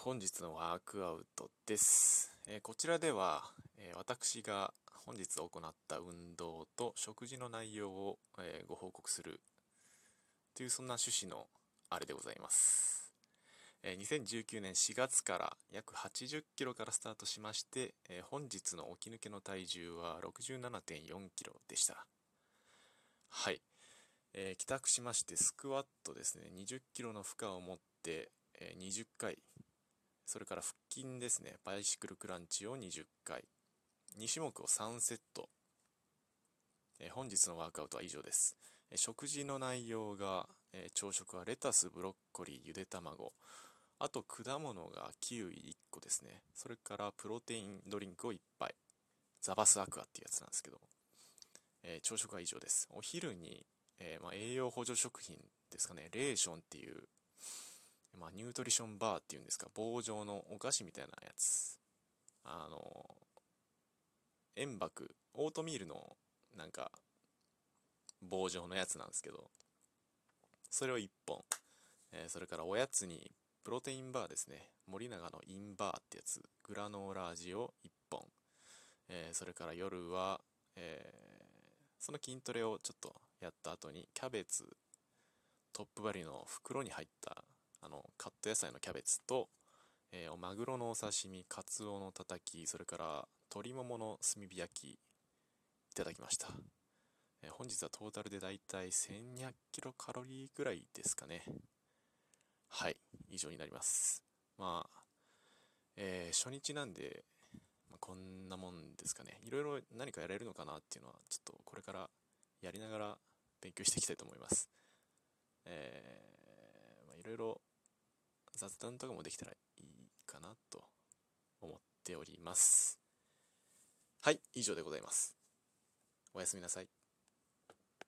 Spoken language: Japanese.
本日のワークアウトです、えこちらでは、え私が本日行った運動と食事の内容を、えご報告するというそんな趣旨のあれでございます、え2019年4月から約80キロからスタートしまして、え本日の起き抜けの体重は67.4キロでした。はい、えー帰宅しましてスクワットですね。20キロの負荷を持って、え20回それから腹筋ですね。バイシクルクランチを20回。2種目を3セット、え本日のワークアウトは以上です、え食事の内容が、え朝食はレタスブロッコリーゆで卵。あと果物がキウイ1個ですね。それからプロテインドリンクを1杯。ザバスアクアっていうやつなんですけど、えー朝食は以上です。お昼に、えーまあ、栄養補助食品ですかね。レーションっていうまあ、ニュートリションバーっていうんですか棒状のお菓子みたいなやつ。あの塩爆オートミールのなんか棒状のやつなんですけどそれを1本、えーそれからおやつにプロテインバーですね。森永のインバーってやつ。グラノーラ味を1本、えーそれから夜は、えーその筋トレをちょっとやった後にキャベツトップバリュの袋に入ったあのカット野菜のキャベツと、えーおマグロのお刺身カツオのたたきそれから鶏ももの炭火焼きいただきました、えー本日はトータルでだいたい1200キロカロリーぐらいですかね。はい以上になります。まあ、えー初日なんで、まあこんなもんですかね。いろいろ何かやれるのかなっていうのはちょっとこれからやりながら勉強していきたいと思います。えーまあいろいろ雑談とかもできたらいいかなと思っております。はい以上でございます。おやすみなさい。